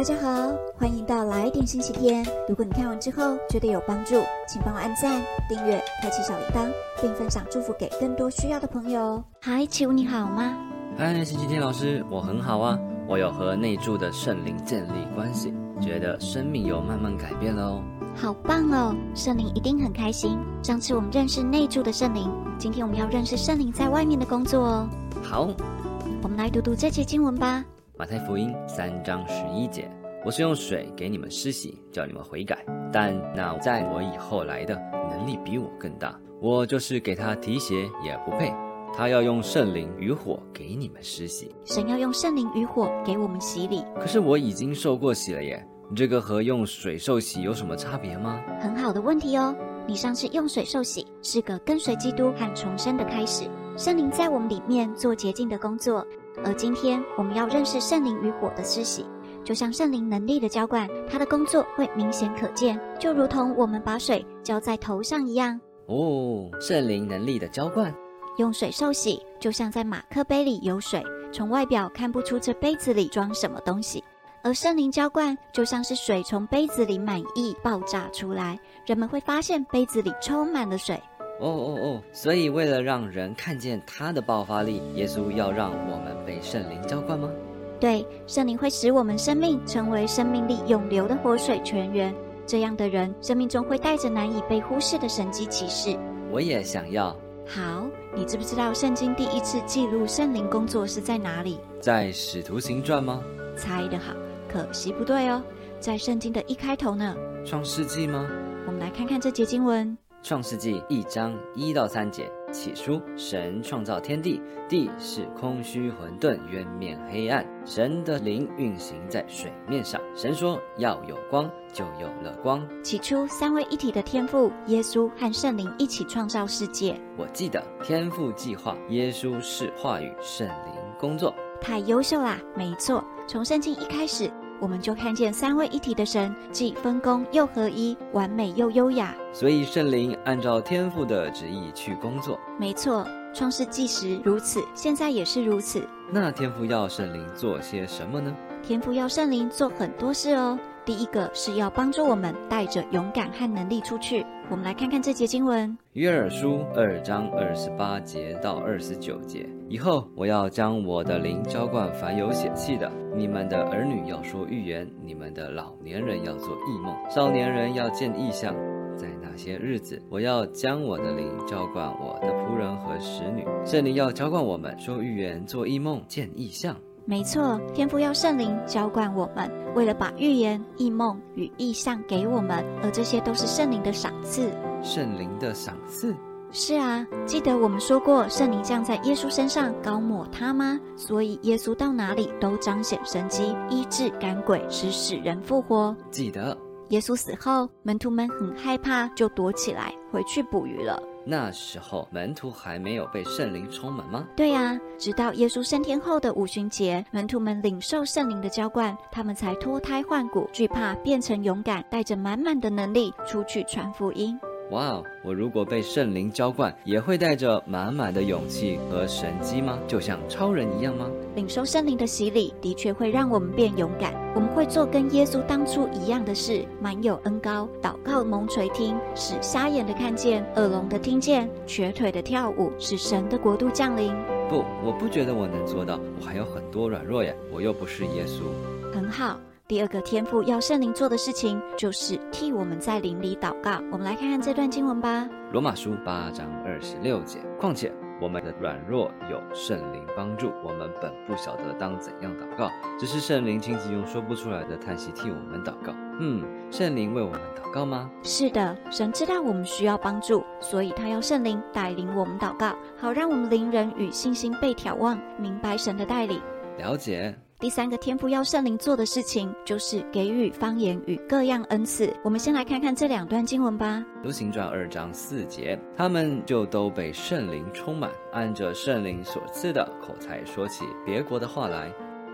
大家好，欢迎到来点星期天。如果你看完之后觉得有帮助，请帮我按赞、订阅、开启小铃铛，并分享祝福给更多需要的朋友。嗨，启武你好吗？嗨，星期天老师，我很好啊。我有和内住的圣灵建立关系，觉得生命有慢慢改变了哦。好棒哦，圣灵一定很开心。上次我们认识内住的圣灵，今天我们要认识圣灵在外面的工作哦。好，我们来读读这节经文吧。马太福音三章十一节，我是用水给你们施洗，叫你们悔改。但那在我以后来的，能力比我更大，我就是给他提鞋也不配。他要用圣灵与火给你们施洗。神要用圣灵与火给我们洗礼。可是我已经受过洗了耶，这个和用水受洗有什么差别吗？很好的问题哦。你上次用水受洗，是个跟随基督和重生的开始。圣灵在我们里面做洁净的工作。而今天我们要认识圣灵与火的施洗，就像圣灵能力的浇灌，它的工作会明显可见，就如同我们把水浇在头上一样。哦，圣灵能力的浇灌，用水受洗，就像在马克杯里有水，从外表看不出这杯子里装什么东西；而圣灵浇灌，就像是水从杯子里满溢爆炸出来，人们会发现杯子里充满了水。哦哦哦！所以为了让人看见他的爆发力，耶稣要让我们被圣灵浇灌吗？对，圣灵会使我们生命成为生命力永流的活水泉源。这样的人，生命中会带着难以被忽视的神迹启示。我也想要。好，你知不知道圣经第一次记录圣灵工作是在哪里？在使徒行传吗？猜得好，可惜不对哦，在圣经的一开头呢。创世纪吗？我们来看看这节经文。创世纪一章一到三节，起初神创造天地，地是空虚混沌，渊面黑暗。神的灵运行在水面上。神说要有光，就有了光。起初三位一体的天父、耶稣和圣灵一起创造世界。我记得天父计划，耶稣是话语，圣灵工作。太优秀啦！没错，从圣经一开始。我们就看见三位一体的神，既分工又合一，完美又优雅。所以圣灵按照天父的旨意去工作。没错，创世纪时如此，现在也是如此。那天父要圣灵做些什么呢？天父要圣灵做很多事哦。第一个是要帮助我们带着勇敢和能力出去。我们来看看这节经文：约珥书二章二十八节到二十九节。以后我要将我的灵浇灌凡有血气的，你们的儿女要说预言，你们的老年人要做异梦，少年人要见异象。在那些日子，我要将我的灵浇灌我的仆人和使女。圣灵要浇灌我们，说预言，做异梦，见异象。没错，天父要圣灵浇灌我们，为了把预言、异梦与意象给我们，而这些都是圣灵的赏赐。圣灵的赏赐？是啊，记得我们说过，圣灵降在耶稣身上，高抹他吗？所以耶稣到哪里都彰显神迹，医治赶鬼，使死人复活。记得。耶稣死后，门徒们很害怕，就躲起来回去捕鱼了。那时候门徒还没有被圣灵充满吗？对呀，直到耶稣升天后的五旬节，门徒们领受圣灵的浇灌，他们才脱胎换骨，惧怕变成勇敢，带着满满的能力出去传福音。哇哦！我如果被圣灵浇灌，也会带着满满的勇气和神机吗？就像超人一样吗？领受圣灵的洗礼，的确会让我们变勇敢。我们会做跟耶稣当初一样的事，满有恩高，祷告蒙垂听，使瞎眼的看见，耳聋的听见，瘸腿的跳舞，使神的国度降临。不，我不觉得我能做到，我还有很多软弱呀，我又不是耶稣。很好。第二个天赋要圣灵做的事情，就是替我们在灵里祷告。我们来看看这段经文吧，《罗马书》八章二十六节。况且我们的软弱有圣灵帮助，我们本不晓得当怎样祷告，只是圣灵亲自用说不出来的叹息替我们祷告。嗯，圣灵为我们祷告吗？是的，神知道我们需要帮助，所以他要圣灵带领我们祷告，好让我们灵人与信心被眺望，明白神的带领。了解。第三个天赋要圣灵做的事情，就是给予方言与各样恩赐。我们先来看看这两段经文吧。流行传二章四节，他们就都被圣灵充满，按着圣灵所赐的口才说起别国的话来。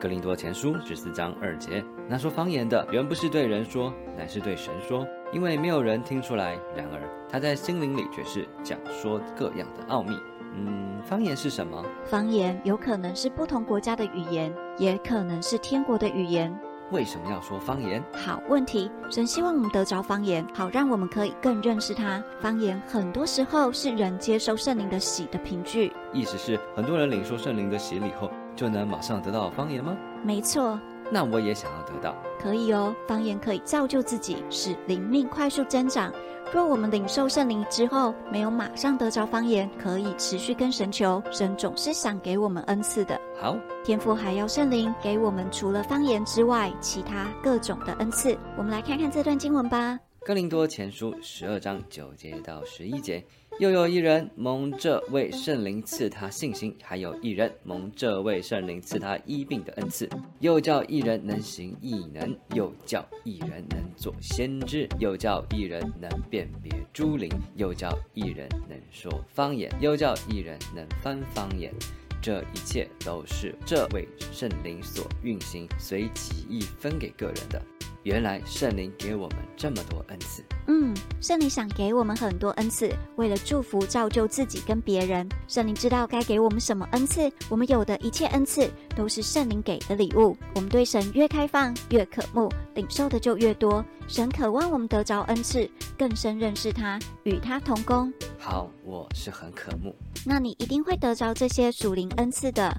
格林多前书十四章二节，那说方言的原不是对人说，乃是对神说，因为没有人听出来。然而他在心灵里却是讲说各样的奥秘。嗯，方言是什么？方言有可能是不同国家的语言，也可能是天国的语言。为什么要说方言？好问题，神希望我们得着方言，好让我们可以更认识他。方言很多时候是人接受圣灵的喜的凭据。意思是很多人领受圣灵的洗礼后，就能马上得到方言吗？没错，那我也想要得到。可以哦。方言可以造就自己，使灵命快速增长。若我们领受圣灵之后，没有马上得着方言，可以持续跟神求，神总是想给我们恩赐的。好，天父还要圣灵给我们除了方言之外，其他各种的恩赐。我们来看看这段经文吧。哥林多前书十二章九节到十一节，又有一人蒙这位圣灵赐他信心，还有一人蒙这位圣灵赐他医病的恩赐，又叫一人能行异能，又叫一人能做先知，又叫一人能辨别诸灵，又叫一人能说方言，又叫一人能翻方言。这一切都是这位圣灵所运行，随己意分给个人的。原来圣灵给我们这么多恩赐，嗯，圣灵想给我们很多恩赐，为了祝福、造就自己跟别人。圣灵知道该给我们什么恩赐，我们有的一切恩赐都是圣灵给的礼物。我们对神越开放、越渴慕，领受的就越多。神渴望我们得着恩赐，更深认识他，与他同工。好，我是很渴慕。那你一定会得着这些属灵恩赐的。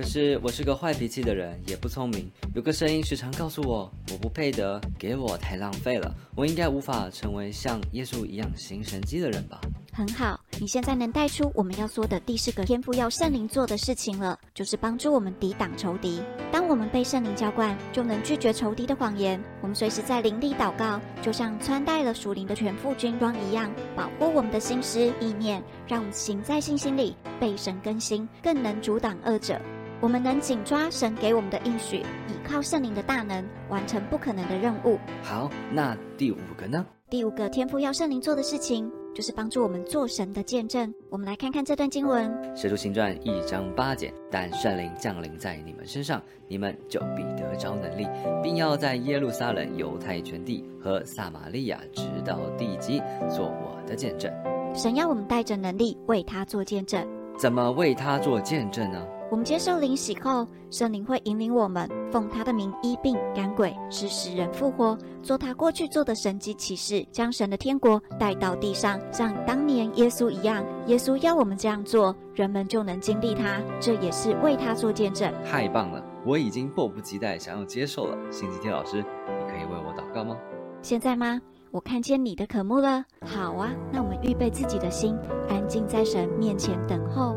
可是我是个坏脾气的人，也不聪明。有个声音时常告诉我，我不配得，给我太浪费了。我应该无法成为像耶稣一样行神迹的人吧？很好，你现在能带出我们要说的第四个天赋要圣灵做的事情了，就是帮助我们抵挡仇敌。当我们被圣灵浇灌，就能拒绝仇敌的谎言。我们随时在灵里祷告，就像穿戴了属灵的全副军装一样，保护我们的心思意念，让我们行在信心里，被神更新，更能阻挡恶者。我们能紧抓神给我们的应许，倚靠圣灵的大能，完成不可能的任务。好，那第五个呢？第五个天赋要圣灵做的事情，就是帮助我们做神的见证。我们来看看这段经文，《使徒行传》一章八节：但圣灵降临在你们身上，你们就必得着能力，并要在耶路撒冷、犹太全地和撒玛利亚直到地极，做我的见证。神要我们带着能力为他做见证。怎么为他做见证呢？我们接受灵洗后，圣灵会引领我们，奉他的名医病赶鬼，使死人复活，做他过去做的神迹奇事，将神的天国带到地上，像当年耶稣一样。耶稣要我们这样做，人们就能经历他。这也是为他做见证。太棒了！我已经迫不及待想要接受了。星期天老师，你可以为我祷告吗？现在吗？我看见你的渴慕了。好啊，那我们预备自己的心，安静在神面前等候。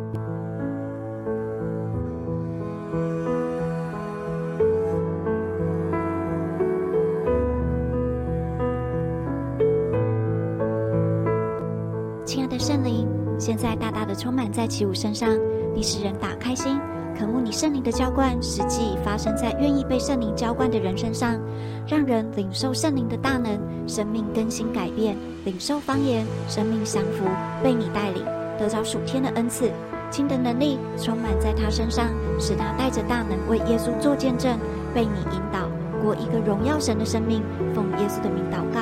充满在起舞身上，你使人打开心，渴慕你圣灵的浇灌，实际发生在愿意被圣灵浇灌的人身上，让人领受圣灵的大能，生命更新改变，领受方言，生命降服，被你带领，得着属天的恩赐，亲的能力充满在他身上，使他带着大能为耶稣做见证，被你引导过一个荣耀神的生命。奉耶稣的名祷告，